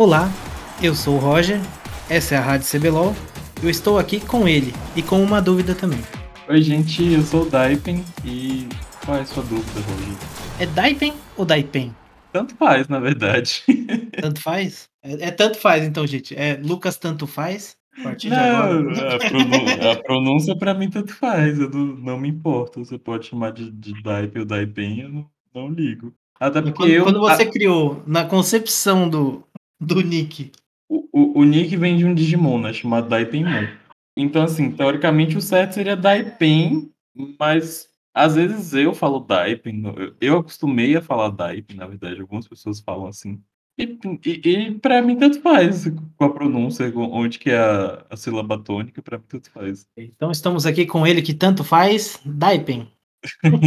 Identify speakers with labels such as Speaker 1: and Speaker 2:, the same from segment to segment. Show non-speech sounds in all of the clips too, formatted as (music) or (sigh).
Speaker 1: Olá, eu sou o Roger, essa é a Rádio CBLOL. Eu estou aqui com ele e com uma dúvida também.
Speaker 2: Oi, gente, eu sou o Daipen e qual é a sua dúvida, Roger?
Speaker 1: É Daipen ou Daipen?
Speaker 2: Tanto faz, na verdade. (laughs)
Speaker 1: Tanto faz? É, é tanto faz, então, gente. É Lucas Tanto Faz? A partir de agora.
Speaker 2: Não, a, pronúncia, a pronúncia pra mim tanto faz, eu não, não me importo. Você pode chamar de, de Daipen ou Daipen, eu não, não ligo. Até porque
Speaker 1: Quando,
Speaker 2: eu.
Speaker 1: quando você
Speaker 2: a-
Speaker 1: criou, na concepção do, do Nick,
Speaker 2: o, o, o Nick vem de um Digimon, né? Chamado Daipenmon. Então, assim, teoricamente o certo seria Daipen, mas às vezes eu falo Daipen. eu- Eu acostumei a falar Daipen, na verdade, algumas pessoas falam assim. E, e, e pra mim tanto faz com a pronúncia, com onde que é a, a sílaba tônica, pra mim tanto faz.
Speaker 1: então estamos aqui com ele que tanto faz, Daipen. (laughs)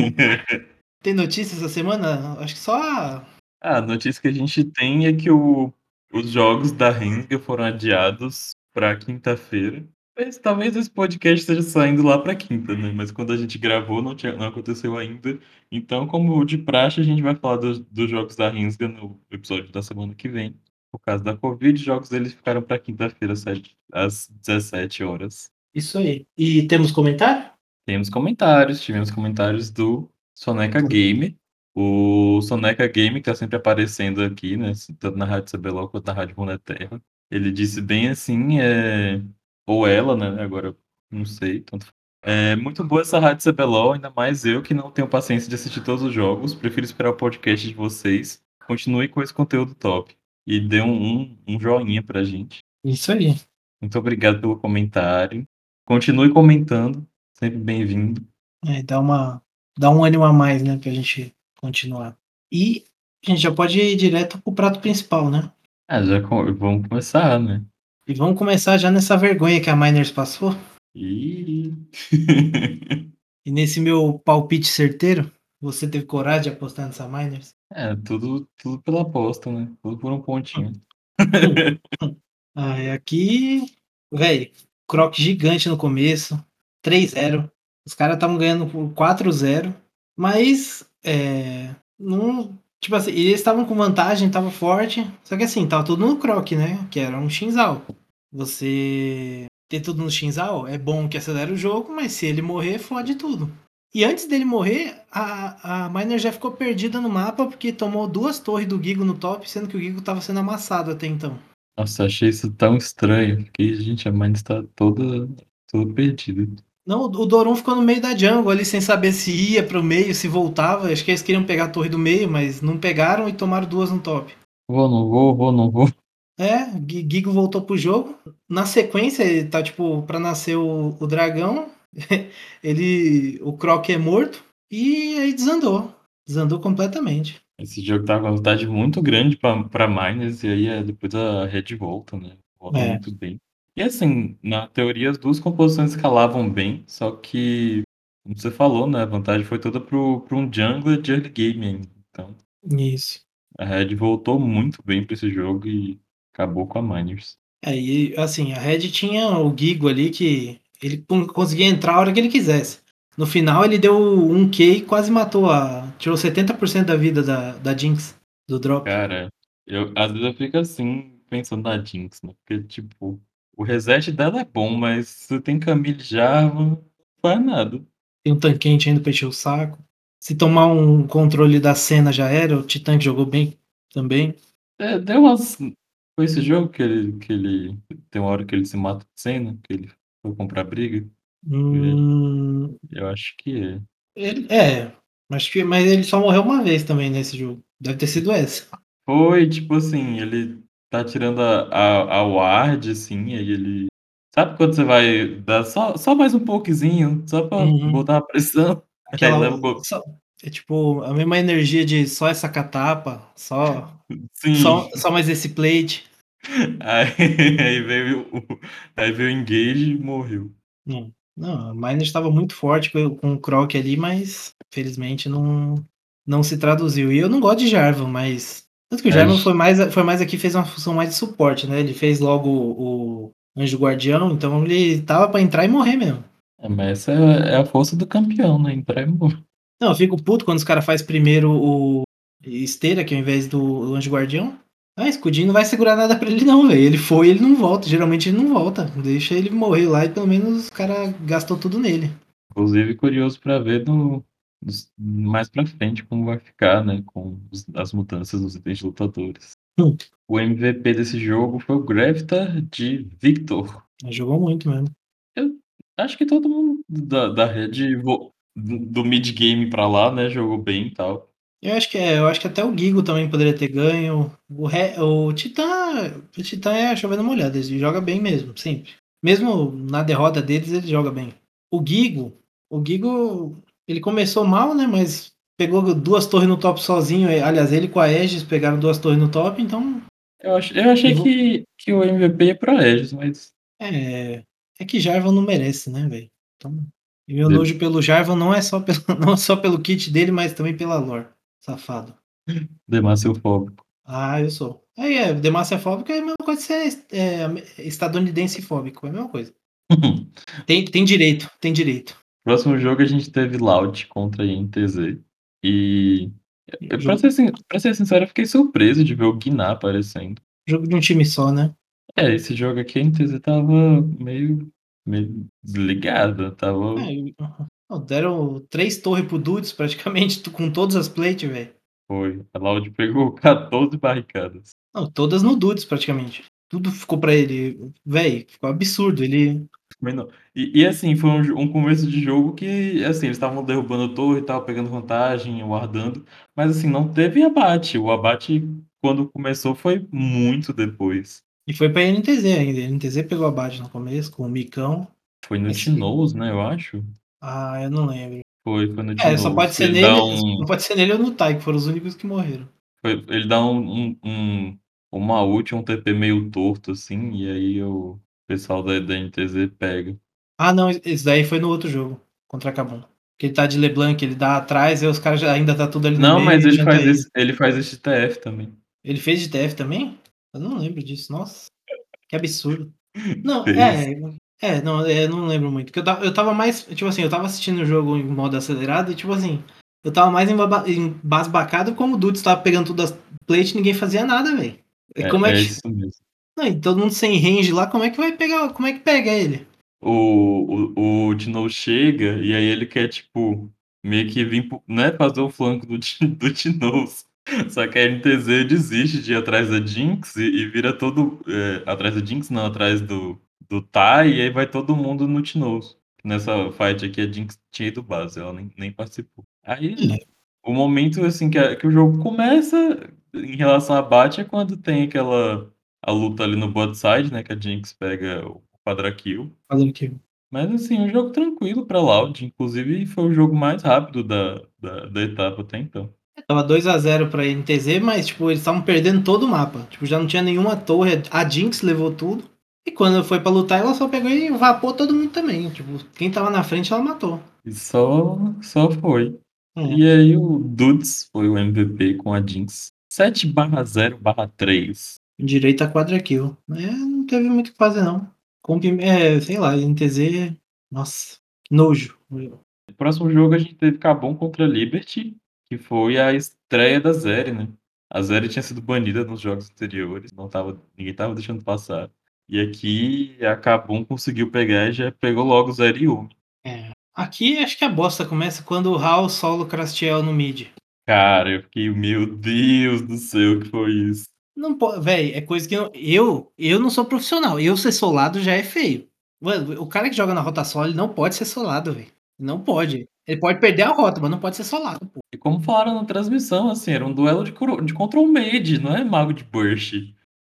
Speaker 1: Tem notícias essa semana? Acho que só a
Speaker 2: Ah, a notícia que a gente tem é que o, os jogos da Rensga foram adiados para quinta-feira. Mas talvez esse podcast esteja saindo lá para quinta, né? Mas quando a gente gravou não, tinha, não aconteceu ainda. Então, como de praxe, a gente vai falar dos, dos jogos da Rensga no episódio da semana que vem. Por causa da Covid, os jogos deles ficaram para quinta-feira, às 17 horas.
Speaker 1: Isso aí. E temos comentário?
Speaker 2: Temos comentários, tivemos comentários do Soneca Game. O Soneca Game, que tá sempre aparecendo aqui, né? Tanto na Rádio CBLOL quanto na Rádio Runeterra. Ele disse bem assim, é... ou ela, né? Agora não sei. Tanto... É muito boa essa Rádio CBLOL, ainda mais eu que não tenho paciência de assistir todos os jogos. Prefiro esperar o podcast de vocês. Continue com esse conteúdo top. E dê um, um, um joinha pra gente.
Speaker 1: Isso aí.
Speaker 2: Muito obrigado pelo comentário. Continue comentando. Sempre bem-vindo.
Speaker 1: É, dá, uma, dá um ânimo a mais, né, pra gente continuar. E a gente já pode ir direto pro prato principal, né?
Speaker 2: Ah, já co- vamos começar, né?
Speaker 1: E vamos começar já nessa vergonha que a Miners passou. (laughs) E nesse meu palpite certeiro, você teve coragem de apostar nessa Miners?
Speaker 2: É, tudo, tudo pela aposta, né? Tudo por um pontinho. (laughs)
Speaker 1: Ah, e aqui, velho, croc gigante no começo, 3-0. Os caras estavam ganhando por 4-0, mas é, não, tipo assim, eles estavam com vantagem, tava forte, só que assim, tava tudo no croc, né? Que era um Shinzal. Você ter tudo no Shinzal é bom que acelera o jogo, mas se ele morrer, fode tudo. E antes dele morrer, a, a Miner já ficou perdida no mapa porque tomou duas torres do Gigo no top, sendo que o Gigo tava sendo amassado até então.
Speaker 2: Nossa, achei isso tão estranho. Que, gente, a mãe está toda, toda perdida.
Speaker 1: Não, o Doron ficou no meio da jungle ali sem saber se ia pro meio, se voltava. Acho que eles queriam pegar a torre do meio, mas não pegaram e tomaram duas no top.
Speaker 2: Vou, não vou, vou, não vou.
Speaker 1: É, Gi- Gigo voltou pro jogo. Na sequência, ele tá tipo pra nascer o, o dragão. (laughs) ele. O Croc é morto. E aí desandou. Desandou completamente.
Speaker 2: Esse jogo tava com uma vontade muito grande pra, pra Miners, e aí é, depois a Red volta, né? Volta
Speaker 1: É.
Speaker 2: muito bem. E assim, na teoria as duas composições escalavam bem, só que, como você falou, né? A vantagem foi toda pro, pro um jungler de early game ainda. Então,
Speaker 1: Isso.
Speaker 2: a Red voltou muito bem pra esse jogo e acabou com a Miners.
Speaker 1: É, e assim, a Red tinha o Gigo ali que ele con- conseguia entrar a hora que ele quisesse. No final ele deu um Q e quase matou a. Tirou 70% da vida da, da Jinx, do drop.
Speaker 2: Cara, eu, às vezes eu fico assim, pensando na Jinx, né? Porque, tipo, o reset dela é bom, mas se tem Camille não faz nada.
Speaker 1: Tem um tanquente ainda pra encher o saco. Se tomar um controle da cena já era, o Titã jogou bem também.
Speaker 2: É, deu umas. Foi esse jogo que ele, que ele. Tem uma hora que ele se mata de cena, que ele foi comprar briga.
Speaker 1: Hum,
Speaker 2: Eu acho que é.
Speaker 1: ele, é, acho que, mas ele só morreu uma vez também nesse jogo. Deve ter sido essa.
Speaker 2: Foi, tipo assim, ele tá tirando a, a, a ward, assim, aí ele. Sabe quando você vai dar só, só mais um pouquinho, só pra
Speaker 1: Uhum.
Speaker 2: botar a pressão? (laughs)
Speaker 1: Aquela,
Speaker 2: gol.
Speaker 1: só- é tipo a mesma energia de só essa catapa, só,
Speaker 2: Sim.
Speaker 1: só, só mais esse plate. (laughs)
Speaker 2: Aí, aí veio o. Aí veio o engage e morreu.
Speaker 1: Não, não a Miner estava muito forte com, com o Croc ali, mas felizmente não, não se traduziu. E eu não gosto de Jarvan, mas. Tanto que o
Speaker 2: É,
Speaker 1: Jarvan
Speaker 2: j-
Speaker 1: foi mais, foi mais aqui, fez uma função mais de suporte, né? Ele fez logo o, o Anjo Guardião, então ele tava pra entrar e morrer mesmo.
Speaker 2: É, mas essa é, é a força do campeão, né? Entrar e morrer.
Speaker 1: Não, eu fico puto quando os caras fazem primeiro o esteira, que ao invés do, do Anjo Guardião. Ah, escudinho não vai segurar nada pra ele não, velho. Ele foi, ele não volta. Geralmente ele não volta. Deixa ele morrer lá e pelo menos os cara gastou tudo nele.
Speaker 2: Inclusive, curioso pra ver no, mais pra frente como vai ficar, né? Com os- as mudanças dos itens de lutadores.
Speaker 1: Hum.
Speaker 2: O MVP desse jogo foi o Gravitar de Victor.
Speaker 1: Jogou muito mesmo.
Speaker 2: Acho que todo mundo da, da rede do mid-game pra lá, né? Jogou bem e tal.
Speaker 1: Eu acho que é, eu acho que até o Gigo também poderia ter ganho. O, Re, o Titã, o Titã é chovendo molhado, ele joga bem mesmo, sempre. Mesmo na derrota deles, ele joga bem. O Gigo, o Gigo, ele começou mal, né, mas pegou duas torres no top sozinho, aliás, ele com a Aegis pegaram duas torres no top, então
Speaker 2: Eu, ach, eu achei
Speaker 1: Eu
Speaker 2: que, que o MVP ia pra Aegis, mas
Speaker 1: é, é que Jarvan não merece, né, velho. Então, e meu nojo pelo Jarvan não é só pelo, (laughs) não é só pelo kit dele, mas também pela lore. Safado.
Speaker 2: Demaciofóbico.
Speaker 1: Ah, eu sou. Aí é, Demacia fóbico é a mesma coisa de ser é, estadunidense fóbico, é a mesma coisa. (laughs) Tem, tem direito, tem direito.
Speaker 2: Próximo jogo a gente teve Loud contra a INTZ. E. eu- Pra ser, sin- pra ser sincero, eu fiquei surpreso de ver o Guiná aparecendo.
Speaker 1: jogo de um time só, né?
Speaker 2: É, esse jogo aqui a INTZ tava meio, meio desligada. Tava.
Speaker 1: É, e- ó, deram três torres pro Dudes, praticamente, (laughs) com todas as plates, velho.
Speaker 2: Foi. A Loud pegou 14 barricadas.
Speaker 1: Não, todas no Dudes, praticamente. Tudo ficou pra ele. Velho, ficou absurdo. Ele.
Speaker 2: Não. E, e, assim, foi um, jo- um começo de jogo que, assim, eles estavam derrubando a torre e tal, pegando vantagem, guardando. Mas, assim, não teve abate. O abate, quando começou, foi muito depois.
Speaker 1: E foi pra NTZ ainda. NTZ pegou abate no começo, com o Micão.
Speaker 2: Foi no
Speaker 1: Esse-
Speaker 2: Tinoz, né, eu acho.
Speaker 1: Ah, eu não lembro.
Speaker 2: Foi, foi no
Speaker 1: É,
Speaker 2: Tinoz.
Speaker 1: só pode ser
Speaker 2: ele
Speaker 1: nele.
Speaker 2: Dá
Speaker 1: Não
Speaker 2: um,
Speaker 1: pode ser nele ou no Tai, que foram os únicos que morreram.
Speaker 2: foi- ele dá um, um, um- uma ult, um TP meio torto, assim, e aí o pessoal da, da NTZ pega.
Speaker 1: Ah, não, esse daí foi no outro jogo, contra a Kabum. Que ele tá de LeBlanc, ele dá atrás e os caras já ainda tá tudo ali no
Speaker 2: Não,
Speaker 1: meio.
Speaker 2: mas ele faz, esse, ele faz esse TF também.
Speaker 1: Ele fez de TF também? Eu não lembro disso, nossa. Que absurdo. (laughs) Não,
Speaker 2: Fez.
Speaker 1: é. É, não, é, eu não lembro muito. Porque eu tava, eu tava mais. Tipo assim, eu tava assistindo o jogo em modo acelerado e, tipo assim, eu tava mais embasbacado como o Dudes tava pegando tudo as plates e ninguém fazia nada, velho.
Speaker 2: É,
Speaker 1: Como é,
Speaker 2: é
Speaker 1: que.
Speaker 2: isso mesmo.
Speaker 1: Não, e todo mundo sem range lá, como é que vai pegar. Como é que pega ele?
Speaker 2: o, o, o Tino chega e aí ele quer, tipo, meio que vir, né, fazer o flanco do, do. (laughs) Só que a NTZ desiste de ir atrás da Jinx e, e vira todo. é, atrás da Jinx, não, atrás do, do Tai, e aí vai todo mundo no Tinoz. Nessa fight aqui, a Jinx tinha ido base, ela nem, nem participou. Aí, o momento, assim, que, a- que o jogo começa em relação a bate é quando tem aquela. A luta ali no bot side, né, que a Jinx pega o quadra kill.
Speaker 1: Fazendo o quê?
Speaker 2: Mas assim, um jogo tranquilo pra Loud. Inclusive, foi o jogo mais rápido da, da, da etapa até então.
Speaker 1: Tava 2x0 pra NTZ, mas tipo, eles estavam perdendo todo o mapa. Tipo, já não tinha nenhuma torre. A Jinx levou tudo. E quando foi pra lutar, ela só pegou e vapou todo mundo também. Tipo, quem tava na frente, ela matou.
Speaker 2: E só, só foi.
Speaker 1: É.
Speaker 2: E aí o Dudes foi o MVP com a Jinx. 7 barra 0 barra 3.
Speaker 1: Direito a quadra kill. É, não teve muito o que fazer, não. Comp, é, sei lá, NTZ. Nossa, nojo.
Speaker 2: No próximo jogo a gente teve Cabum contra Liberty, que foi a estreia da Zeri, né? A Zeri tinha sido banida nos jogos anteriores, não tava, ninguém tava deixando passar. E aqui a Kabum conseguiu pegar e já pegou logo o Zeri e.
Speaker 1: É. Aqui acho que a bosta começa quando o Hal solo Crastiel no mid.
Speaker 2: Cara, eu fiquei, meu Deus do céu, o que foi isso?
Speaker 1: Não pode, velho, é coisa que eu, eu, eu não sou profissional. Eu ser solado já é feio. Mano, o cara que joga na rota solo, ele não pode ser solado, velho. Não pode. Ele pode perder a rota, mas não pode ser solado, pô.
Speaker 2: E como falaram na transmissão, assim, era um duelo de, de control mage, não é mago de burst.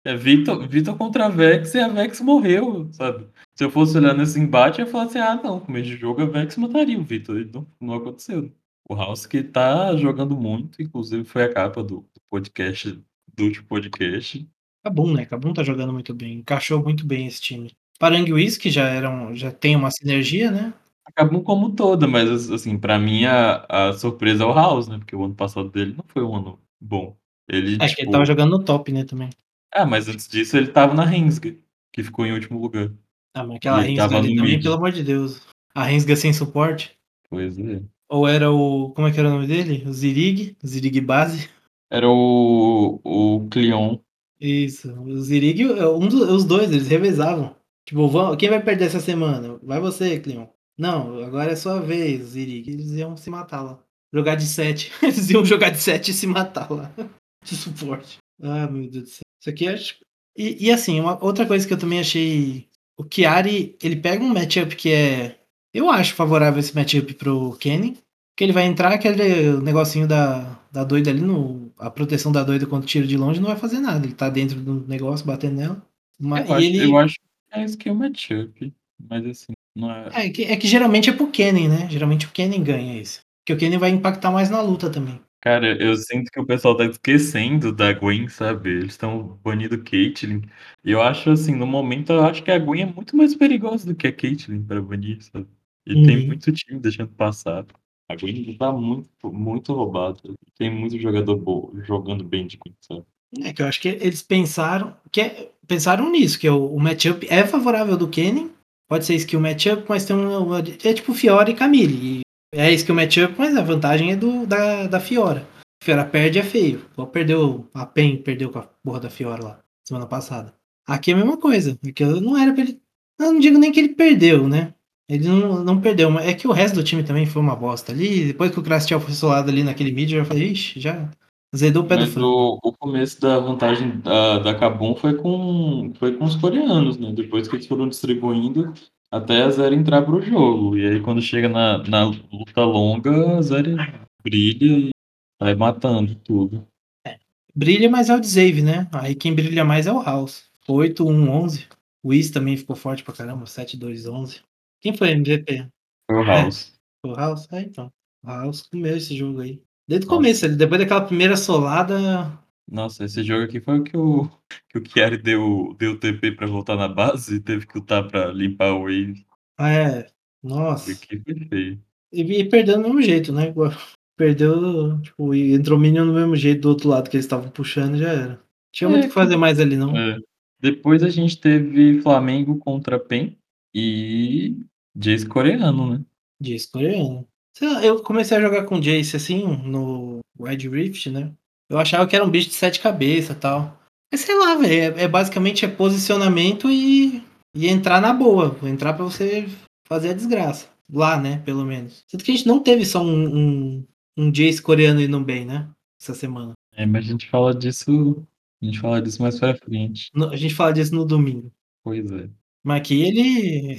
Speaker 2: É Vitor, Vitor contra a Vex e a Vex morreu, sabe? Se eu fosse olhar nesse embate, eu ia falar assim, ah, não, começo de jogo a Vex mataria o Vitor. Não, não aconteceu. O House que tá jogando muito, inclusive foi a capa do, do podcast, do último podcast.
Speaker 1: Cabum, né? Cabum tá jogando muito bem. Encaixou muito bem esse time. Paranguis, que já, eram, já tem uma sinergia, né?
Speaker 2: Acabou como toda, mas assim, pra mim a, a surpresa é o House, né? Porque o ano passado dele não foi um ano bom. Ele,
Speaker 1: É que
Speaker 2: tipo...
Speaker 1: ele tava jogando no top, né, também.
Speaker 2: Ah, mas antes disso ele tava na Rensga, que ficou em último lugar.
Speaker 1: Ah, mas aquela Rensga ali também, pelo amor de Deus. A Rensga sem suporte.
Speaker 2: Pois é.
Speaker 1: Ou era o. Como é que era o nome dele? O Zirig. Zirig base.
Speaker 2: Era o, o Cleon.
Speaker 1: Isso, o Zirig, um dos, os dois, eles revezavam. Tipo, vão, quem vai perder essa semana? Vai você, Cleon. Não, agora é sua vez, Zirig. Eles iam se matar lá. Jogar de 7. (laughs) Eles iam jogar de 7 e se matar lá. (laughs) De suporte. Ah, meu Deus do céu. Isso aqui acho. E, e assim, uma outra coisa que eu também achei. O Chiari, ele pega um matchup que é. Eu acho favorável esse matchup pro Kenny. Que ele vai entrar, aquele negocinho da, da doida ali, no, a proteção da doida contra tiro de longe não vai fazer nada. Ele tá dentro do negócio, batendo nela. Mas,
Speaker 2: Eu acho,
Speaker 1: ele...
Speaker 2: eu acho que é isso que é o matchup. Mas assim, não é.
Speaker 1: É que, é que geralmente é pro Kennen, né? Geralmente o Kennen ganha esse. Porque o Kennen vai impactar mais na luta também.
Speaker 2: Cara, eu sinto que o pessoal tá esquecendo da Gwen, sabe? Eles estão banindo Caitlyn. E eu acho assim, no momento, eu acho que a Gwen é muito mais perigosa do que a Caitlyn pra banir, sabe? E
Speaker 1: Uhum.
Speaker 2: tem muito time deixando passar. A Gwen tá muito, muito roubada. Tem muito jogador bom, jogando bem de sabe?
Speaker 1: É que eu acho que eles pensaram que é- pensaram nisso, que o, o matchup é favorável do Kennen. Pode ser skill matchup, mas tem um. É tipo Fiora e Camille. É skill matchup, mas a vantagem é do, da, da Fiora. Fiora perde é feio. Igual perdeu. A PEN perdeu com a porra da Fiora lá, semana passada. Aqui é a mesma coisa. Porque não era pra ele. Eu não digo nem que ele perdeu, né? Ele não, não perdeu, mas é que o resto do time também foi uma bosta ali. Depois que o Crastiel foi solado ali naquele vídeo, eu já falei, ixi, já zedou o pé do
Speaker 2: Mas
Speaker 1: frango.
Speaker 2: o, o começo da vantagem da, da Kabum foi com, foi com os coreanos, né? Depois que eles foram distribuindo até a Zero entrar pro jogo. E aí quando chega na, na luta longa, a Zero brilha e sai matando tudo.
Speaker 1: Brilha, mas é o Dzave, né? Aí quem brilha mais é o House. 8, 1, 11. O Whis também ficou forte pra caramba, 7, 2, 11. Quem foi MVP?
Speaker 2: Foi o House.
Speaker 1: Foi o House? É, então. O House comeu esse jogo aí. Desde o
Speaker 2: Nossa.
Speaker 1: começo, depois daquela primeira solada.
Speaker 2: Nossa, esse jogo aqui foi o que o, que o Chiari deu, deu TP pra voltar na base e teve que lutar pra limpar o wave.
Speaker 1: É, nossa.
Speaker 2: Feio.
Speaker 1: E, e perdeu do mesmo jeito, né? Perdeu, tipo, e entrou Minion do mesmo jeito do outro lado que eles estavam puxando e já era. Tinha muito o
Speaker 2: É,
Speaker 1: que fazer mais ali, não.
Speaker 2: É. Depois a gente teve Flamengo contra PEN e Jace coreano, né?
Speaker 1: Jace coreano. Eu comecei a jogar com Jace assim, no Wild Rift, né? Eu achava que era um bicho de sete cabeças e tal. Mas sei lá, velho. É, é basicamente é posicionamento e, e entrar na boa. Entrar pra você fazer a desgraça. Lá, né? Pelo menos. Tanto que a gente não teve só um, um, um Jace coreano indo bem, né? Essa semana.
Speaker 2: É, mas a gente fala disso. A gente fala disso mais pra frente.
Speaker 1: No- A gente fala disso no domingo.
Speaker 2: Pois é.
Speaker 1: Mas aqui ele,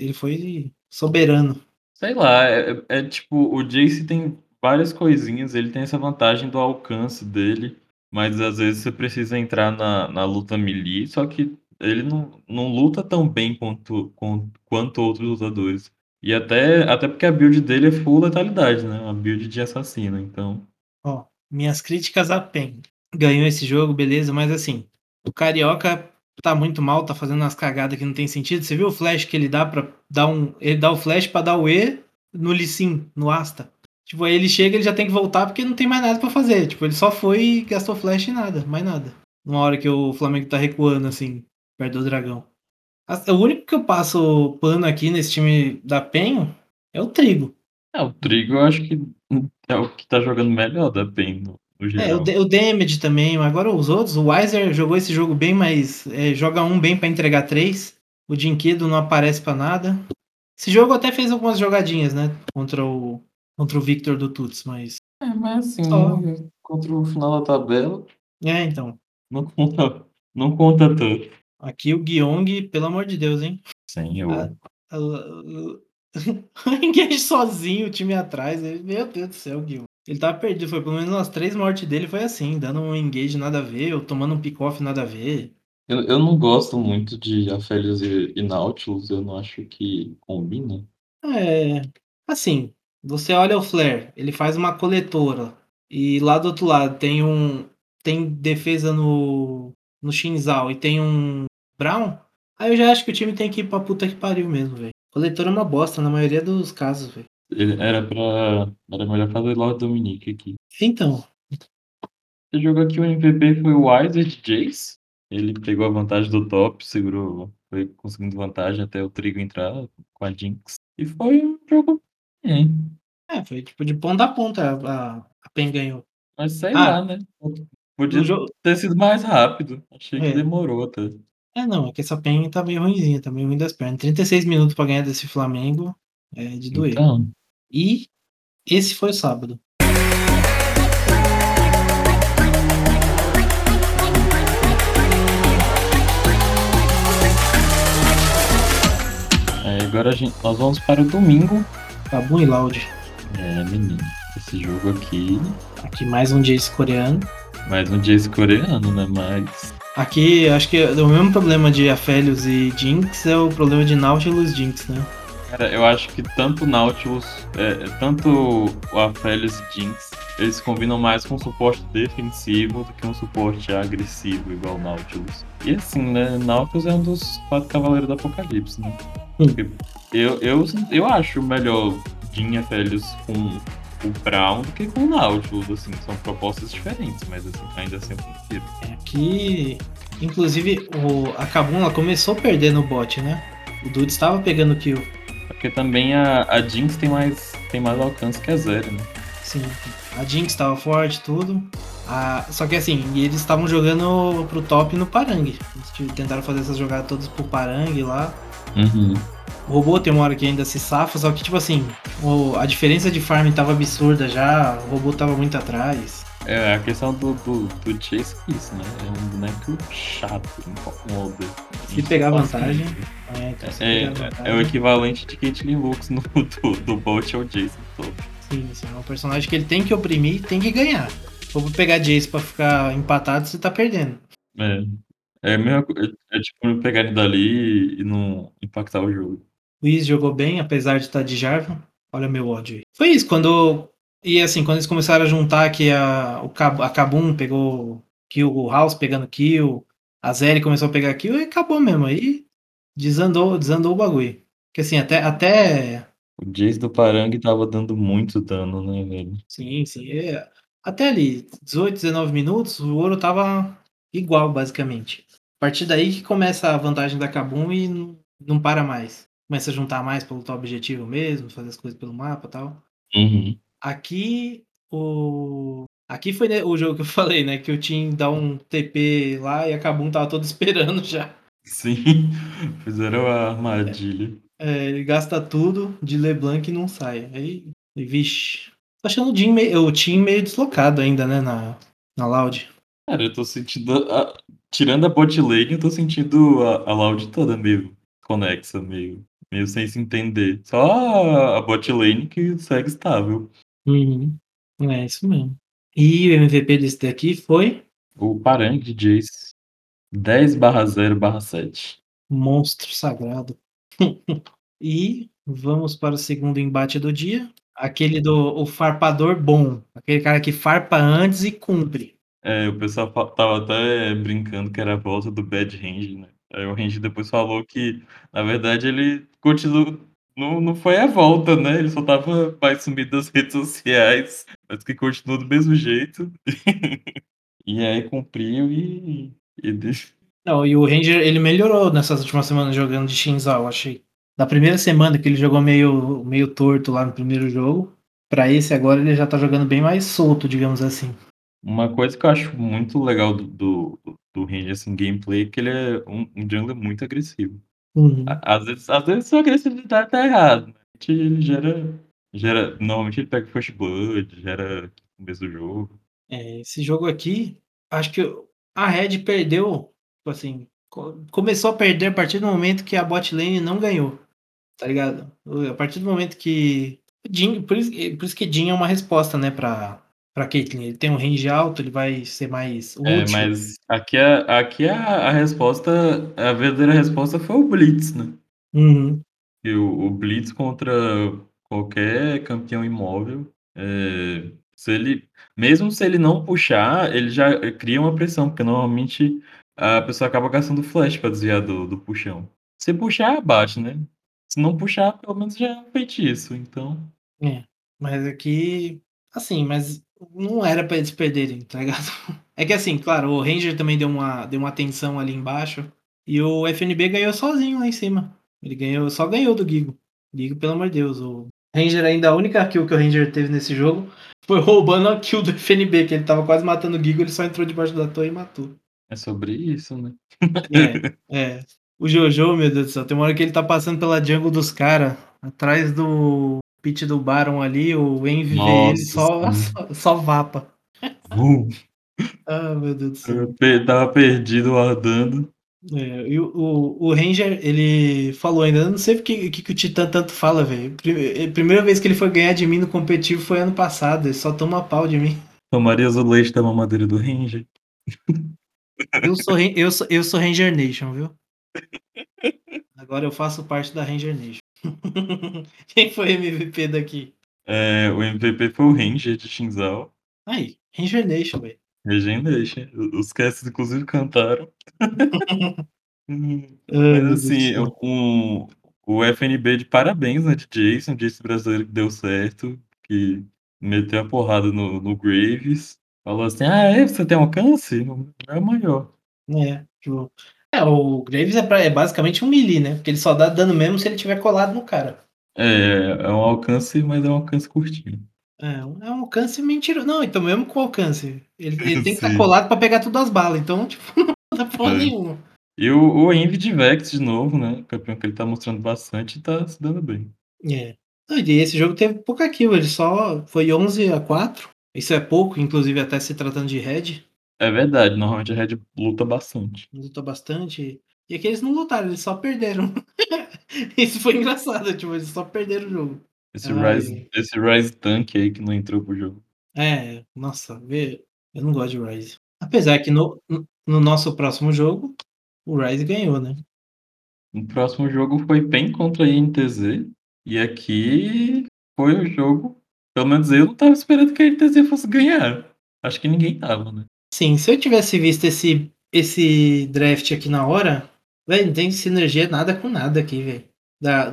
Speaker 1: ele foi soberano.
Speaker 2: Sei lá, é, é- é tipo, o Jace tem várias coisinhas, ele tem essa vantagem do alcance dele, mas às vezes você precisa entrar na, na luta melee, só que ele não, não luta tão bem quanto, quanto, quanto outros lutadores. E até, até porque a build dele é full letalidade, né? Uma build de assassino, então.
Speaker 1: Ó, minhas críticas a PEN. Ganhou esse jogo, beleza, mas assim, o Carioca tá muito mal, tá fazendo umas cagadas que não tem sentido. Você viu o flash que ele dá para dar um, ele dá o flash pra dar o E no Lissin, no Asta. Tipo, aí ele chega, ele já tem que voltar porque não tem mais nada pra fazer. Tipo, ele só foi e gastou flash e nada, mais nada. Numa hora que o Flamengo tá recuando assim, perto do dragão. O único que eu passo pano aqui nesse time da PEN é o Trigo.
Speaker 2: É, o Trigo eu acho que é o que tá jogando melhor da PEN no, no
Speaker 1: É, o, o Damage também, agora os outros, o Weiser jogou esse jogo bem, mas é, joga um bem pra entregar três. O Dinquedo não aparece pra nada. Esse jogo até fez algumas jogadinhas, né? Contra o, contra o Victor do Tuts, mas.
Speaker 2: É, mas assim,
Speaker 1: Só.
Speaker 2: contra o final da tabela,
Speaker 1: É, então.
Speaker 2: não conta, não conta tanto.
Speaker 1: Aqui o Guiong, pelo amor de Deus, hein?
Speaker 2: Sim, eu.
Speaker 1: Ah, (laughs) O engage sozinho, o time atrás. ele- Meu Deus do céu, Guiong. Ele tava perdido, foi pelo menos umas três mortes dele, foi assim, dando um engage nada a ver, ou tomando um pick-off nada a ver.
Speaker 2: Eu, eu não gosto muito de Aphelios e, e Nautilus, eu não acho que combina.
Speaker 1: É, assim, você olha o Flare, ele faz uma coletora e lá do outro lado tem um tem defesa no no Shinzal e tem um Brown, aí eu já acho que o time tem que ir pra puta que pariu mesmo, velho. Coletora é uma bosta na maioria dos casos, velho.
Speaker 2: Era pra. Era melhor fazer Lord Dominique aqui.
Speaker 1: Então,
Speaker 2: Esse jogo aqui, o MVP foi o Wizard Jace. Ele pegou a vantagem do top, segurou, foi conseguindo vantagem até o Trigo entrar com a Jinx. E foi um jogo. bem.
Speaker 1: é, foi tipo de ponta a ponta a, a, PEN ganhou.
Speaker 2: Mas sei
Speaker 1: Ah.
Speaker 2: lá, né? Podia
Speaker 1: jogo
Speaker 2: ter sido mais rápido. Achei que
Speaker 1: É.
Speaker 2: demorou até.
Speaker 1: É, não, é que essa PEN tá meio ruinzinha, tá meio ruim das pernas. 36 minutos pra ganhar desse Flamengo é de doer.
Speaker 2: Então.
Speaker 1: E esse foi o sábado.
Speaker 2: É, agora a gente, nós vamos para o domingo.
Speaker 1: Kabum e Loud.
Speaker 2: É, menino. Esse jogo aqui.
Speaker 1: Aqui mais um Jace coreano.
Speaker 2: Mais um Jace coreano, né? Mas.
Speaker 1: Aqui, acho que o mesmo problema de Aphelios e Jinx é o problema de Nautilus e Jinx, né?
Speaker 2: Cara, eu acho que tanto o Nautilus, é, tanto o Aphelios e Jinx, eles combinam mais com um suporte defensivo do que um suporte agressivo, igual o Nautilus. E assim, né? Nautilus é um dos quatro cavaleiros do Apocalipse, né?
Speaker 1: Hum.
Speaker 2: Eu, eu, eu acho melhor Jin e Aphelios com o Brown do que com o Nautilus, assim. São propostas diferentes, mas assim, ainda assim eu prefiro.
Speaker 1: É, Aqui, inclusive, o, a Kabum começou perdendo o bot, né? O Dude estava pegando kill.
Speaker 2: Porque também a, a Jinx tem mais, tem mais alcance que a Zero, né?
Speaker 1: Sim, a Jinx estava forte, tudo. Ah, só que assim, e eles estavam jogando pro top no. Eles t- tentaram fazer essas jogadas todas pro Parangue lá.
Speaker 2: Uhum.
Speaker 1: O robô tem uma hora que ainda se safa, só que tipo assim, o- a diferença de farm tava absurda já, o robô tava muito atrás.
Speaker 2: É, a questão do, do, do Chase é isso, né? É um boneco chato, incomoda.
Speaker 1: Se pegar vantagem. É, então, se
Speaker 2: É,
Speaker 1: pegar vantagem-
Speaker 2: é o equivalente de Caitlyn Lux no, do, do bot ao Jason todo.
Speaker 1: Sim, sim, é um personagem que ele tem que oprimir e tem que ganhar. Se for pegar Jace pra ficar empatado, você tá perdendo.
Speaker 2: É. É, co- é, é tipo não pegar ele dali e não impactar o jogo.
Speaker 1: O Wiz jogou bem, apesar de estar de Jarvan. Olha meu ódio aí. Foi isso, quando. E assim, quando eles começaram a juntar que a, o a Kabum pegou kill, o House pegando kill, a Zeri começou a pegar kill e acabou mesmo. Aí desandou, desandou o bagulho. Porque assim, até. até
Speaker 2: O Jace do Parangue tava dando muito dano, né, velho?
Speaker 1: sim, sim. é, até ali, 18, 19 minutos, o ouro tava igual, basicamente. A partir daí que começa a vantagem da Kabum e não, não para mais. Começa a juntar mais pra lutar objetivo mesmo, fazer as coisas pelo mapa e tal.
Speaker 2: Uhum.
Speaker 1: Aqui o aqui foi né, o jogo que eu (laughs) falei, né, que o Tim dá um TP lá e a Kabum tava todo (laughs) esperando já.
Speaker 2: Sim, (laughs) fizeram a armadilha.
Speaker 1: É, ele gasta tudo de LeBlanc e não sai. Aí, e, vixe. Tô achando o, Jim meio, o Tim meio deslocado ainda, né, na, na Loud.
Speaker 2: Cara, eu tô sentindo. a- tirando a bot lane, eu tô sentindo a, a Loud toda meio conexa, meio, meio sem se entender. Só a, a bot lane que segue estável.
Speaker 1: Uhum. É isso mesmo. E o MVP desse daqui foi
Speaker 2: O Parangue de Jace 10 barra 0 barra 7.
Speaker 1: Monstro Sagrado. (laughs) e vamos para o segundo embate do dia. Aquele do o farpador bom. Aquele cara que farpa antes e cumpre.
Speaker 2: É, o pessoal tava até brincando que era a volta do Bad Range, né? Aí o Range depois falou que, na verdade, ele continua. Não, não foi a volta, né? Ele só tava mais sumido das redes sociais, mas que continua do mesmo jeito. (laughs) e aí cumpriu e. e deixa-
Speaker 1: Não, e o Ranger, ele melhorou nessas últimas semanas jogando de Shinzal, achei. Da primeira semana que ele jogou meio, meio torto lá no primeiro jogo, pra esse agora ele já tá jogando bem mais solto, digamos assim.
Speaker 2: Uma coisa que eu acho muito legal do, do, do Range, assim, gameplay, é que ele é um, um jungler muito agressivo.
Speaker 1: Uhum.
Speaker 2: A- Às vezes, às vezes sua agressividade tá errada. Ele gera, gera. Normalmente ele pega First Blood, gera começo do jogo.
Speaker 1: É, esse jogo aqui, acho que a Red perdeu, tipo assim, co- começou a perder a partir do momento que a bot lane não ganhou, tá ligado? A partir do momento que. o Jhin, por, isso, por isso que Jhin é uma resposta, né, pra, pra Caitlyn. Ele tem um range alto, ele vai ser mais útil.
Speaker 2: É, mas aqui, a, aqui a, a resposta, a verdadeira resposta foi o Blitz, né?
Speaker 1: Uhum.
Speaker 2: E o, o Blitz contra qualquer campeão imóvel, é, se ele, mesmo se ele não puxar, ele já cria uma pressão, porque normalmente a pessoa acaba gastando flash para desviar do, do puxão. Se puxar, bate, né? Se não puxar, pelo menos já é um feitiço, então...
Speaker 1: É, mas aqui, assim, mas não era pra eles perderem, tá ligado? (laughs) É que assim, claro, o Ranger também deu uma, deu uma atenção ali embaixo e o FNB ganhou sozinho lá em cima. Ele ganhou, só ganhou do Gigo. Gigo, pelo amor de Deus, o Ranger ainda, a única kill que o Ranger teve nesse jogo foi roubando a kill do FNB, que ele tava quase matando o Gigo, ele só entrou debaixo da torre e matou.
Speaker 2: É sobre isso, né?
Speaker 1: É, é. O Jojo, meu Deus do céu, tem uma hora que ele tá passando pela jungle dos caras, atrás do pit do Baron ali, o Envy vê ele só, só, só, vapa.
Speaker 2: Uh. (laughs)
Speaker 1: ah, meu Deus do céu.
Speaker 2: Eu tava perdido andando.
Speaker 1: É, e o, o, o, Ranger, ele falou ainda, eu não sei porque que, que o Titã tanto fala, velho. Eh, primeira vez que ele foi ganhar de mim no competitivo foi ano passado, ele só toma pau de mim.
Speaker 2: Tomaria o leite da mamadeira do Ranger.
Speaker 1: Eu sou, eu sou, eu sou Ranger Nation, viu? (laughs) Agora eu faço parte da Ranger Nation. (laughs) Quem foi MVP daqui?
Speaker 2: É, o MVP foi o Ranger de Shinzal.
Speaker 1: Aí, Ranger Nation, velho.
Speaker 2: Ranger Nation. Os casts, inclusive, cantaram. (laughs) Mas assim, um, o FNB de parabéns, né, de Jason, Jason brasileiro que deu certo, que meteu a porrada no, no Graves. Falou assim: ah, é, você tem alcance? É o maior.
Speaker 1: É, tipo. É, o Graves é, pra, é, basicamente um melee, né? Porque ele só dá dano mesmo se ele tiver colado no cara.
Speaker 2: É, é um alcance, mas é um alcance curtinho.
Speaker 1: É, é um alcance mentiroso. Não, então mesmo com alcance. Ele, ele tem que estar (laughs) tá colado pra pegar todas as balas. Então, (laughs) tipo, não dá porra é. nenhuma.
Speaker 2: E o, o Envy de Vex de novo, né? O campeão que ele tá mostrando bastante e tá se dando bem.
Speaker 1: É. E esse jogo teve pouca kill, ele só foi 11 a 4 isso é pouco, inclusive até se tratando de Red.
Speaker 2: É verdade, normalmente a Red luta bastante.
Speaker 1: Luta bastante. E aqui eles não lutaram, eles só perderam. (laughs) Isso foi engraçado, tipo, eles só perderam o jogo.
Speaker 2: Esse, Rise, esse Rise Tank aí que não entrou pro jogo.
Speaker 1: É, nossa, eu não gosto de Rise. Apesar que no, no nosso próximo jogo, o Rise ganhou, né?
Speaker 2: No próximo jogo foi PEN contra a INTZ. E aqui foi o jogo pelo menos eu não tava esperando que a NTZ fosse ganhar. Acho que ninguém tava, né?
Speaker 1: Sim, se eu tivesse visto esse, esse draft aqui na hora, velho, não tem sinergia nada com nada aqui, velho.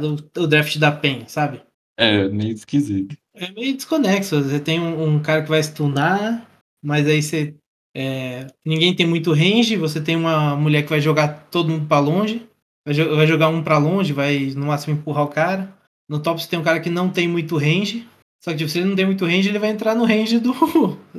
Speaker 1: Do, do draft da PEN, sabe?
Speaker 2: É, meio esquisito.
Speaker 1: É meio desconexo. Você tem um, um cara que vai stunar, mas aí você. É, ninguém tem muito range, você tem uma mulher que vai jogar todo mundo pra longe. Vai, vai jogar um pra longe, vai no máximo empurrar o cara. No top você tem um cara que não tem muito range. Só que se ele não tem muito range, ele vai entrar no range do,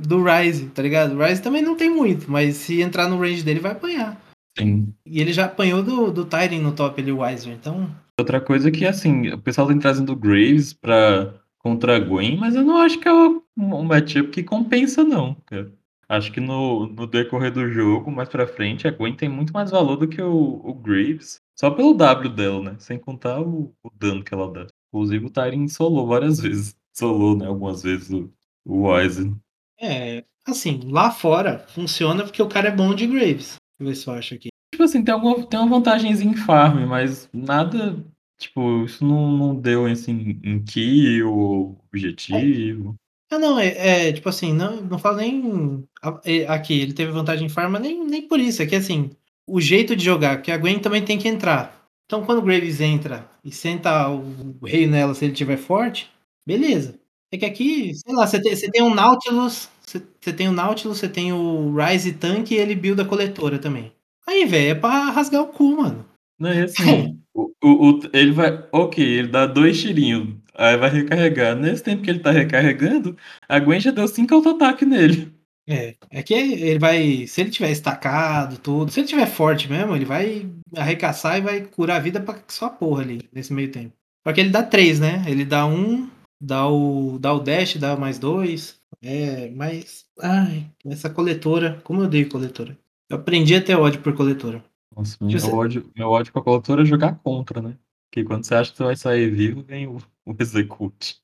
Speaker 1: do Ryze, tá ligado? O Ryze também não tem muito, mas se entrar no range dele, vai apanhar.
Speaker 2: Sim.
Speaker 1: E ele já apanhou do, do Tyrion no top ali, o Weiser, então.
Speaker 2: Outra coisa que, assim, o pessoal tem trazendo Graves pra, contra a Gwen, mas eu não acho que é um, um matchup que compensa, não, cara. Acho que no, no decorrer do jogo, mais pra frente, a Gwen tem muito mais valor do que o, o Graves. Só pelo W dela, né? Sem contar o, o dano que ela dá. Inclusive o Tyrion solou várias (laughs) vezes solou, né, algumas vezes o, o Wise.
Speaker 1: É, assim, lá fora funciona porque o cara é bom de Graves. Deixa eu ver se eu acho aqui.
Speaker 2: Tipo assim, tem, alguma, tem uma vantagem em farm, mas nada. Tipo, isso não, não deu assim, em kill objetivo.
Speaker 1: É. Ah, não, é, é, tipo assim, não, não falo nem é, aqui, ele teve vantagem em farm, mas nem, nem por isso. É que assim, o jeito de jogar, que a Gwen também tem que entrar. Então quando o Graves entra e senta o rei nela se ele tiver forte, Beleza. É que aqui, sei lá, você tem, você tem um Nautilus, você, você tem o Nautilus, você tem o Rise Tank e ele build a coletora também. Aí, velho, é pra rasgar o cu, mano.
Speaker 2: Não, é assim, o, o, o, ele vai, ok, ele dá dois tirinhos, aí vai recarregar. Nesse tempo que ele tá recarregando, a Gwen já deu cinco auto-ataque nele.
Speaker 1: É, é que ele vai, se ele tiver estacado, tudo, se ele tiver forte mesmo, ele vai arrecaçar e vai curar a vida pra sua porra ali, nesse meio tempo. Porque ele dá três, né? Ele dá um, dá o, dá o dash, dá mais dois. É, mas. Ai, essa coletora. Como eu odeio coletora. Eu aprendi a ter ódio por coletora.
Speaker 2: Nossa, meu, você... ódio, meu ódio com a coletora é jogar contra, né? Porque quando você acha que você vai sair vivo, vem o, o execute.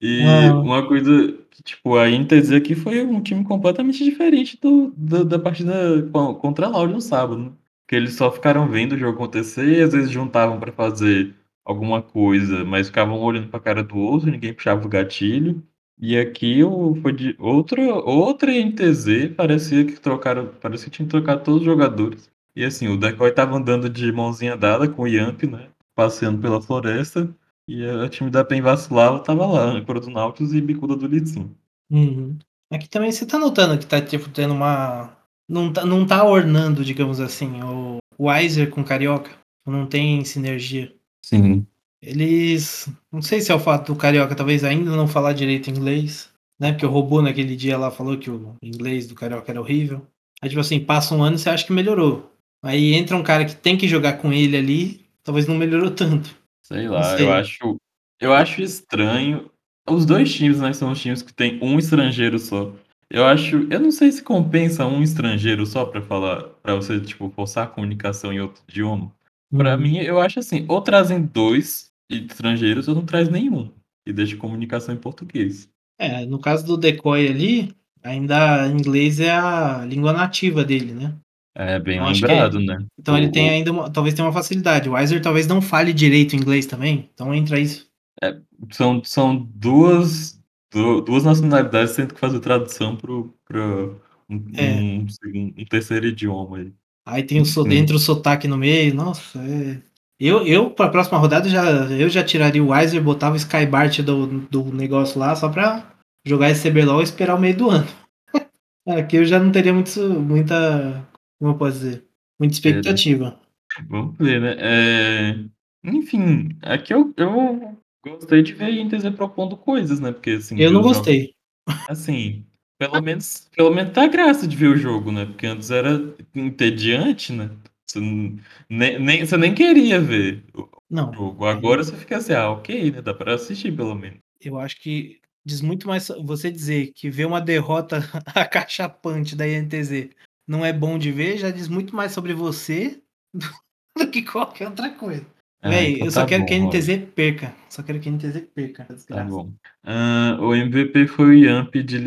Speaker 2: E ah. uma coisa que, tipo, a NTZ aqui foi um time completamente diferente do, do da partida contra a Loud no sábado, né? Que eles só ficaram vendo o jogo acontecer e às vezes juntavam para fazer alguma coisa, mas ficavam olhando para a cara do outro, ninguém puxava o gatilho. E aqui o, foi de outra, outra NTZ, parecia que trocaram, parecia que tinha trocado todos os jogadores. E assim, o Decoy tava andando de mãozinha dada com o Yamp, né? Passeando pela floresta. E o time da PEN vacilava, tava lá, Âncora do Nautilus e Bicuda do Litsin.
Speaker 1: Uhum. Aqui também você tá notando que tá tipo, tendo uma. Não tá, não tá ornando, digamos assim, o Weiser com Carioca. Não tem sinergia.
Speaker 2: Sim.
Speaker 1: eles. Não sei se é o fato do Carioca talvez ainda não falar direito inglês, né? Porque o robô naquele dia lá falou que o inglês do Carioca era horrível. Aí, tipo assim, passa um ano e você acha que melhorou. Aí entra um cara que tem que jogar com ele ali, talvez não melhorou tanto.
Speaker 2: Sei lá,
Speaker 1: sei.
Speaker 2: eu acho, eu acho estranho. Os dois times, né, são os times que tem um estrangeiro só. Eu acho, eu não sei se compensa um estrangeiro só pra falar, pra você tipo forçar a comunicação em outro idioma. Pra
Speaker 1: Hum.
Speaker 2: mim, eu acho assim, ou trazem dois estrangeiros ou não traz nenhum e deixa comunicação em português.
Speaker 1: É, no caso do Decoy ali, ainda inglês é a língua nativa dele, né?
Speaker 2: É bem
Speaker 1: Então, que é-
Speaker 2: lembrado, né?
Speaker 1: Então ele
Speaker 2: O-
Speaker 1: tem
Speaker 2: o-
Speaker 1: ainda uma, talvez tenha uma facilidade. O Weiser talvez não fale direito inglês também. Então entra isso.
Speaker 2: são, são duas, du- duas nacionalidades tendo que fazer tradução para um,
Speaker 1: É.
Speaker 2: um, um terceiro idioma aí.
Speaker 1: Aí tem o so,
Speaker 2: Enfim.
Speaker 1: entra o sotaque no meio. Nossa, é. Eu, eu para a próxima rodada, já, eu já tiraria o Weiser, botava o Skybart do, do negócio lá só pra jogar esse CBLOL e esperar o meio do ano. (laughs) Aqui eu já não teria muito, muita. Como eu posso dizer? Muita expectativa.
Speaker 2: Vamos ver, né? É, Enfim, aqui eu, eu gostei de ver a INTZ propondo coisas, né? Porque assim.
Speaker 1: Eu não gostei.
Speaker 2: Assim, pelo menos, pelo menos tá graça de ver o jogo, né? Porque antes era entediante, né? Você nem, nem, você nem queria ver o
Speaker 1: Não.
Speaker 2: jogo. Agora você fica assim, ah, ok, né? Dá pra assistir pelo menos.
Speaker 1: Eu acho que diz muito mais. Você dizer que ver uma derrota (laughs) acachapante da INTZ não é bom de ver, já diz muito mais sobre você (laughs) do que qualquer outra coisa.
Speaker 2: Ah,
Speaker 1: Véi,
Speaker 2: então
Speaker 1: eu só
Speaker 2: tá
Speaker 1: quero
Speaker 2: bom,
Speaker 1: que a. NTZ perca. Só quero que a NTZ perca.
Speaker 2: Tá
Speaker 1: desgraça.
Speaker 2: bom. Ah, o MVP foi o Yamp de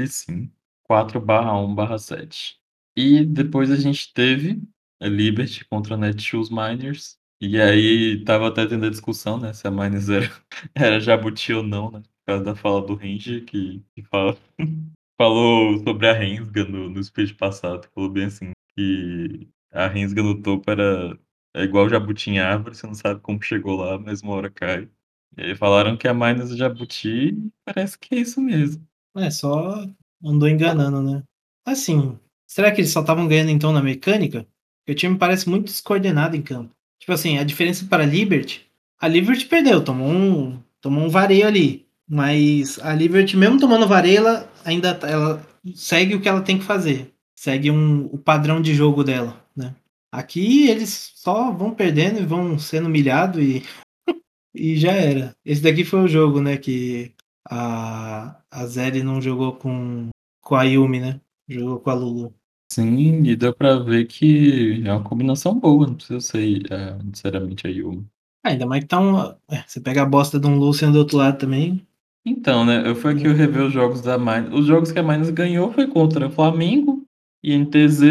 Speaker 2: Lee Sin, 4/1/7. E depois a gente teve a Liberty contra a Netshoes Miners. E aí tava até tendo a discussão, né? Se a Miners era, (laughs) era Jabuti ou não, né? Por causa da fala do Ranger, que, que fala, (laughs) falou sobre a Rensga no, no speech passado. Falou bem assim, que a Rensga no topo era é igual Jabuti em árvore, você não sabe como chegou lá, mas uma hora cai. E aí falaram que a Miners é Jabuti parece que é isso mesmo.
Speaker 1: É, só andou enganando, né? Assim, será que eles só estavam ganhando então na mecânica? Porque o time parece muito descoordenado em campo. Tipo assim, a diferença para a Liberty. A Liberty perdeu, tomou um, tomou um vareio ali. Mas a Liberty, mesmo tomando vareio, ela ainda tá- ela segue o que ela tem que fazer. Segue um, o padrão de jogo dela, né? Aqui eles só vão perdendo e vão sendo humilhados e, (laughs) e já era. Esse daqui foi o jogo, né? Que a, a Zeri não jogou com, com a Yumi, né? Jogou com a Lulu.
Speaker 2: Sim, e deu pra ver que é uma combinação boa, não precisa ser é, necessariamente a Yuma.
Speaker 1: Ah, ainda mais que tá um. é, você pega a bosta de um Lucian do outro lado também.
Speaker 2: Então, né, eu fui aqui eu rever os jogos da Miners. Os jogos que a Miners ganhou foi contra Flamengo, INTZ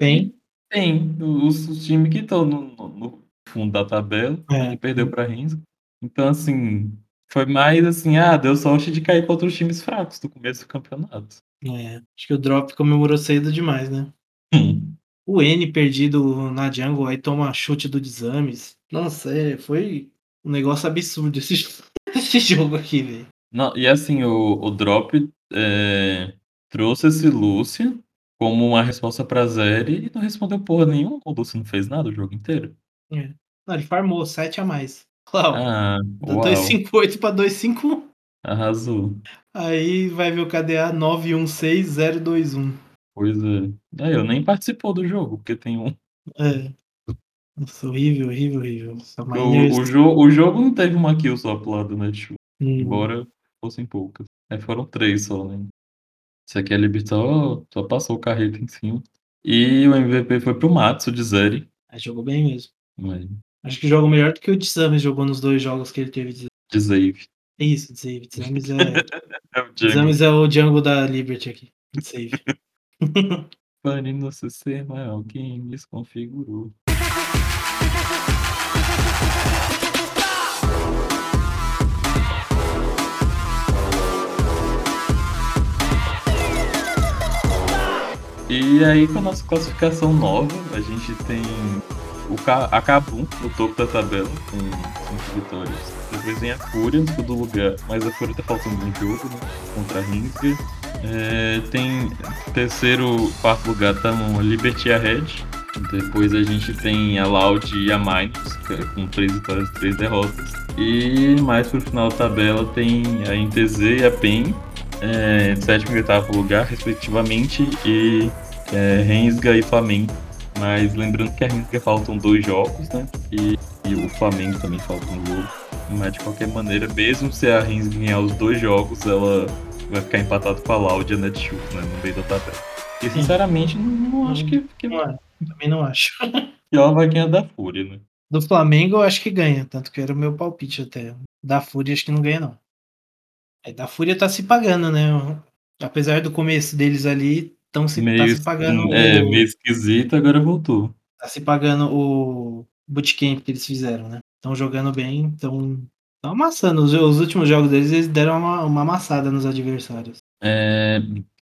Speaker 1: Bem.
Speaker 2: Tem os, os times que estão no, no- no fundo da tabela,
Speaker 1: É.
Speaker 2: perdeu pra Renzo. Então, assim, foi mais assim, ah, deu sorte de cair contra os times fracos do começo do campeonato.
Speaker 1: É, acho que o Drop comemorou cedo demais, né?
Speaker 2: Hum.
Speaker 1: O N perdido na jungle, aí toma chute do Desames. Nossa, é, foi um negócio absurdo esse, (laughs) esse jogo aqui, velho.
Speaker 2: Não, e assim, o, o Drop é, trouxe esse Lúcia como uma resposta pra Zeri e não respondeu porra nenhuma. O Lúcio não fez nada o jogo inteiro.
Speaker 1: É. Não, ele farmou 7 a mais. Ó,
Speaker 2: Ah,
Speaker 1: da
Speaker 2: uau,
Speaker 1: 258 pra 251.
Speaker 2: arrasou.
Speaker 1: Aí vai ver o KDA 916021.
Speaker 2: Pois é. É, eu nem participou do jogo, porque tem um.
Speaker 1: É. Nossa, horrível, horrível, horrível.
Speaker 2: O, o, jo o jogo não teve uma kill só pro lado do Netshoes.
Speaker 1: hum,
Speaker 2: Embora fossem poucas. É, foram três só, né? Isso aqui a Liberty só, passou o carreto em cima. E o MVP foi pro Matsu de Zeri.
Speaker 1: aí jogou bem mesmo.
Speaker 2: Mas
Speaker 1: Acho que jogou melhor do que o Desames jogou nos dois jogos que ele teve. de-
Speaker 2: de Zave.
Speaker 1: É isso, Desames. Desames é, (laughs)
Speaker 2: É o Django.
Speaker 1: Desames é o Django da Liberty aqui. Save. (laughs)
Speaker 2: Pane no sistema, alguém desconfigurou. E aí, com a nossa classificação nova, a gente tem o a Kabum no topo da tabela, com 5 vitórias. Depois vem a Fúria no segundo lugar, mas a Fúria tá faltando um jogo, né? Contra a Rinska. É, tem terceiro, quarto lugar tá no Liberty a Red. Depois a gente tem a Loud e a Miners, com três vitórias e três derrotas. E mais pro final da tabela tem a NTZ e a PEN, é, sétimo e oitavo lugar, respectivamente, e é, Rensga e Flamengo. Mas lembrando que a Rensga faltam dois jogos, né? E, e o Flamengo também falta um jogo. Mas de qualquer maneira, mesmo se a Rensga ganhar os dois jogos, ela vai ficar empatada com a Loud e a Netshoes, né? No meio da tabela. E sinceramente, não, não acho que, que,
Speaker 1: Não é, também não acho.
Speaker 2: que (laughs) ela vai ganhar da Fúria, né?
Speaker 1: Do Flamengo eu acho que ganha, tanto que era o meu palpite até. Da Fúria acho que não ganha, não. É, da Fúria tá se pagando, né? Apesar do começo deles ali, tão se, tá
Speaker 2: Meio,
Speaker 1: se pagando
Speaker 2: é,
Speaker 1: o,
Speaker 2: meio esquisito, agora voltou.
Speaker 1: tá se pagando o bootcamp que eles fizeram, né? Estão jogando bem, estão amassando. Os, os últimos jogos deles, eles deram uma, uma amassada nos adversários.
Speaker 2: É,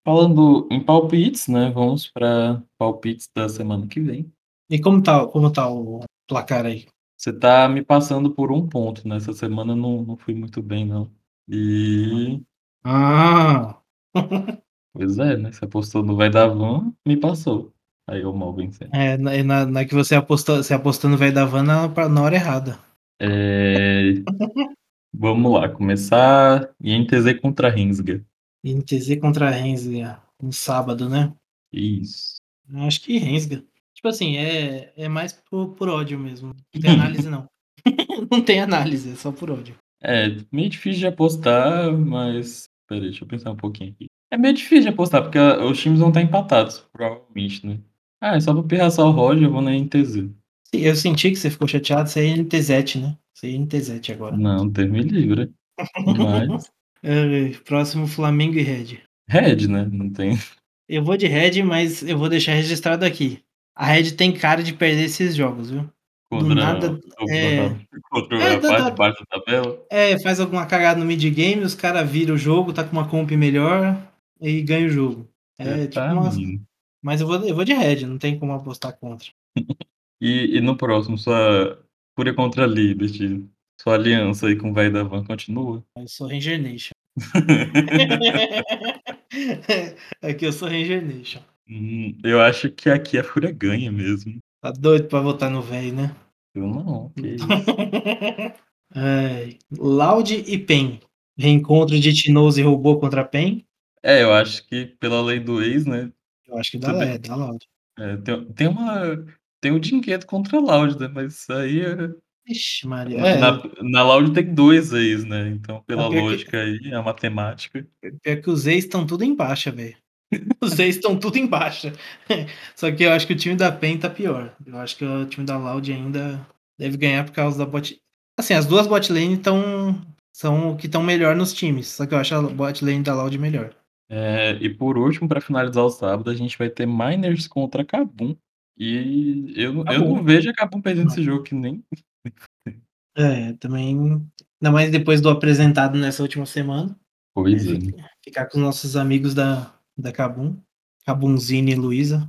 Speaker 2: falando em palpites, né? Vamos para palpites da semana que vem.
Speaker 1: E como tá, como tá o placar aí?
Speaker 2: Você tá me passando por um ponto nessa semana, não, não fui muito bem, não. E.
Speaker 1: Ah! (laughs)
Speaker 2: Pois é, né? Você apostou no Vai da Van, me passou. Aí eu mal vencendo.
Speaker 1: É, na, na, na que você apostou, você apostou no velho da van na, na hora errada.
Speaker 2: É, (laughs) Vamos lá, começar INTZ contra Rinsga.
Speaker 1: INTZ contra Rensga, um sábado, né?
Speaker 2: Isso.
Speaker 1: Acho que Rensga. Tipo assim, é, é mais por, por ódio mesmo. Não tem análise, não. (laughs) não tem análise, é só por ódio.
Speaker 2: É, meio difícil de apostar, mas. Peraí, deixa eu pensar um pouquinho aqui. É meio difícil de apostar, porque a- os times vão estar empatados, provavelmente, né? Ah, é só pra pirraçar o Roger, eu vou na NTZ.
Speaker 1: Sim, Eu senti que você ficou chateado, você é NTZ, né? Você é NTZ agora.
Speaker 2: Não, Deus me livre. Mas. (laughs)
Speaker 1: É, próximo Flamengo e Red.
Speaker 2: Red, né? Não tem.
Speaker 1: Eu vou de Red, mas eu vou deixar registrado aqui. A Red tem cara de perder esses jogos, viu?
Speaker 2: Contra,
Speaker 1: nada,
Speaker 2: o-
Speaker 1: é-
Speaker 2: contra
Speaker 1: É, tá-
Speaker 2: parte
Speaker 1: tá-
Speaker 2: da tabela.
Speaker 1: É, faz alguma cagada no mid-game, os caras viram o jogo, tá com uma comp melhor e ganha o jogo. É, tipo
Speaker 2: tá,
Speaker 1: uma... Mas eu vou, eu vou de Red, não tem como apostar contra. (laughs)
Speaker 2: E, e no próximo, sua Fúria contra a Liberty. Sua aliança aí com o velho da Van continua?
Speaker 1: Eu sou Ranger Nation. (laughs) aqui eu sou Ranger Nation.
Speaker 2: Hum, eu acho que aqui a Fúria ganha mesmo.
Speaker 1: Tá doido pra votar no velho, né?
Speaker 2: Eu não, que (laughs) isso.
Speaker 1: Ai, Loud e Pen. Reencontro de Tinoz e robô contra Pen.
Speaker 2: É, eu acho que pela lei do ex, né?
Speaker 1: Eu acho que dá,
Speaker 2: Também.
Speaker 1: é, dá Loud.
Speaker 2: é, tem, tem uma. Tem um dinheiro contra a Loud, né? Mas isso aí é.
Speaker 1: Ixi, Maria. É,
Speaker 2: Na, na Loud tem dois ex, né? Então, pela
Speaker 1: É pior que-
Speaker 2: lógica aí, a matemática.
Speaker 1: pior que os ex estão tudo em baixa, velho. (laughs) Os ex estão tudo em baixa. (laughs) Só que eu acho que o time da PEN tá pior. Eu acho que o time da Loud ainda deve ganhar por causa da bot. Assim, as duas bot lane estão. São o que estão melhor nos times. Só que eu acho a bot lane da Loud melhor.
Speaker 2: É, e por último, para finalizar o sábado, a gente vai ter Miners contra Kabum. E eu, eu
Speaker 1: Kabum.
Speaker 2: não vejo a Kabum perdendo esse jogo que nem.
Speaker 1: É, também. Ainda mais depois do apresentado nessa última semana.
Speaker 2: Pois
Speaker 1: É,
Speaker 2: é.
Speaker 1: fica- Ficar com os nossos amigos da, da Cabum. Cabunzine e Luísa.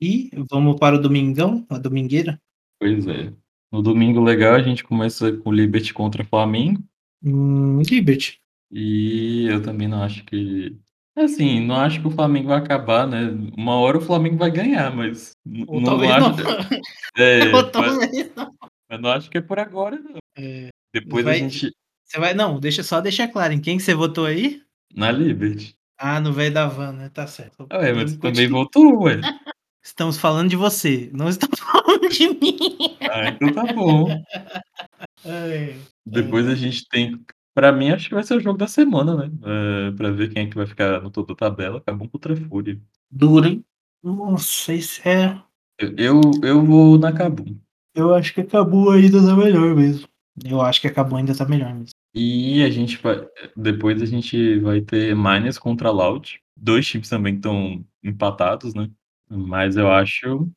Speaker 1: E vamos para o Domingão, a Domingueira.
Speaker 2: Pois é. No domingo legal, a gente começa com Liberty contra Flamengo.
Speaker 1: Hum, Liberty.
Speaker 2: E eu também não acho que. Assim, não acho que o Flamengo vai acabar, né? Uma hora o Flamengo vai ganhar, mas. n-
Speaker 1: Ou
Speaker 2: não
Speaker 1: talvez
Speaker 2: acho.
Speaker 1: não. (laughs)
Speaker 2: É,
Speaker 1: Ou
Speaker 2: mas,
Speaker 1: talvez não.
Speaker 2: mas não acho que é por agora, não.
Speaker 1: É,
Speaker 2: Depois
Speaker 1: Vai-
Speaker 2: a gente.
Speaker 1: você vai. Não, deixa só deixar claro. Em quem que você votou aí?
Speaker 2: Na Liberty.
Speaker 1: Ah, no velho da van, né? Tá certo.
Speaker 2: Ué, mas também votou, ué. (laughs)
Speaker 1: Estamos falando de você, não estamos falando de mim.
Speaker 2: Ah, então tá bom. (laughs)
Speaker 1: Ai,
Speaker 2: Depois a gente tem. Pra mim, acho que vai ser o jogo da semana, né? É, pra ver quem é que vai ficar no topo da tabela. Acabou contra a Fúria.
Speaker 1: duro, hein? Nossa, isso é.
Speaker 2: Eu, eu, eu vou na Cabum.
Speaker 1: Eu acho que acabou ainda tá melhor mesmo. Eu acho que acabou ainda tá melhor mesmo.
Speaker 2: E a gente vai. Depois a gente vai ter Miners contra Loud. Dois times também estão empatados, né? Mas eu acho.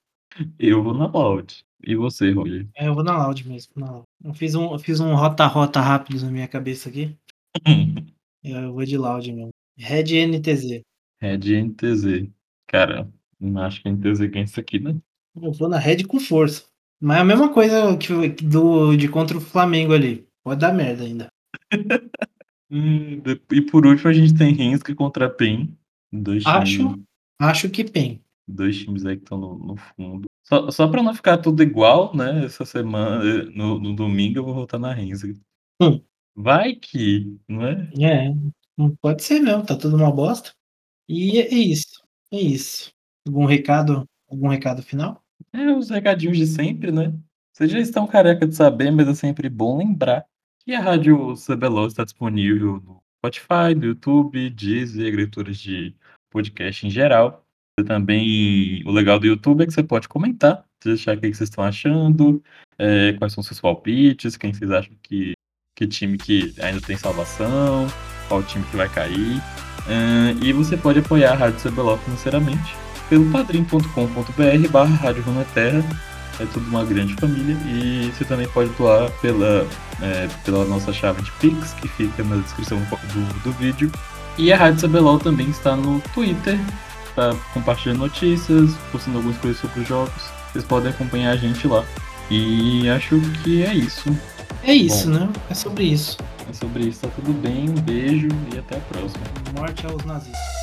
Speaker 2: Eu vou na Loud. E você, Roger?
Speaker 1: É, eu vou na Loud mesmo. Na Loud. Eu fiz um, eu fiz um rota-rota rápido na minha cabeça aqui. (laughs) Eu vou de Loud mesmo. Red NTZ.
Speaker 2: Red NTZ. Cara, não acho que a NTZ ganha isso aqui, né?
Speaker 1: Eu vou na Red com força. Mas é a mesma coisa que do, de contra o Flamengo ali. Pode dar merda ainda. (laughs)
Speaker 2: Hum, E por último a gente tem Rinska contra PEN. Dois
Speaker 1: Acho-
Speaker 2: times,
Speaker 1: Acho que PEN.
Speaker 2: dois times aí que estão no, no fundo. Só, só pra não ficar tudo igual, né? Essa semana, no, no domingo, eu vou voltar na Renzi.
Speaker 1: Hum.
Speaker 2: Vai que, não é?
Speaker 1: É, não pode ser mesmo, tá tudo uma bosta. E é isso, é isso. Algum recado, algum recado final?
Speaker 2: É, os recadinhos de sempre, né? Vocês já estão careca de saber, mas é sempre bom lembrar que a Rádio CBLOL está disponível no Spotify, no YouTube, Deezer, agregadoras de podcast em geral. Você também, o legal do YouTube é que você pode comentar, deixar o que vocês estão achando, é, quais são seus palpites, quem vocês acham que, que time que ainda tem salvação, qual time que vai cair. Uh, e você pode apoiar a Rádio CBLOL financeiramente pelo padrim.com.br barra Rádio Terra. É tudo uma grande família. E você também pode doar pela, é, pela nossa chave de Pix, que fica na descrição do, do vídeo. E a Rádio CBLOL também está no Twitter, está compartilhando notícias, postando algumas coisas sobre os jogos. Vocês podem acompanhar a gente lá. E acho que é isso.
Speaker 1: É isso, Bom, né? É sobre isso.
Speaker 2: É sobre isso. Tá tudo bem. Um beijo e até a próxima.
Speaker 1: Morte aos nazistas.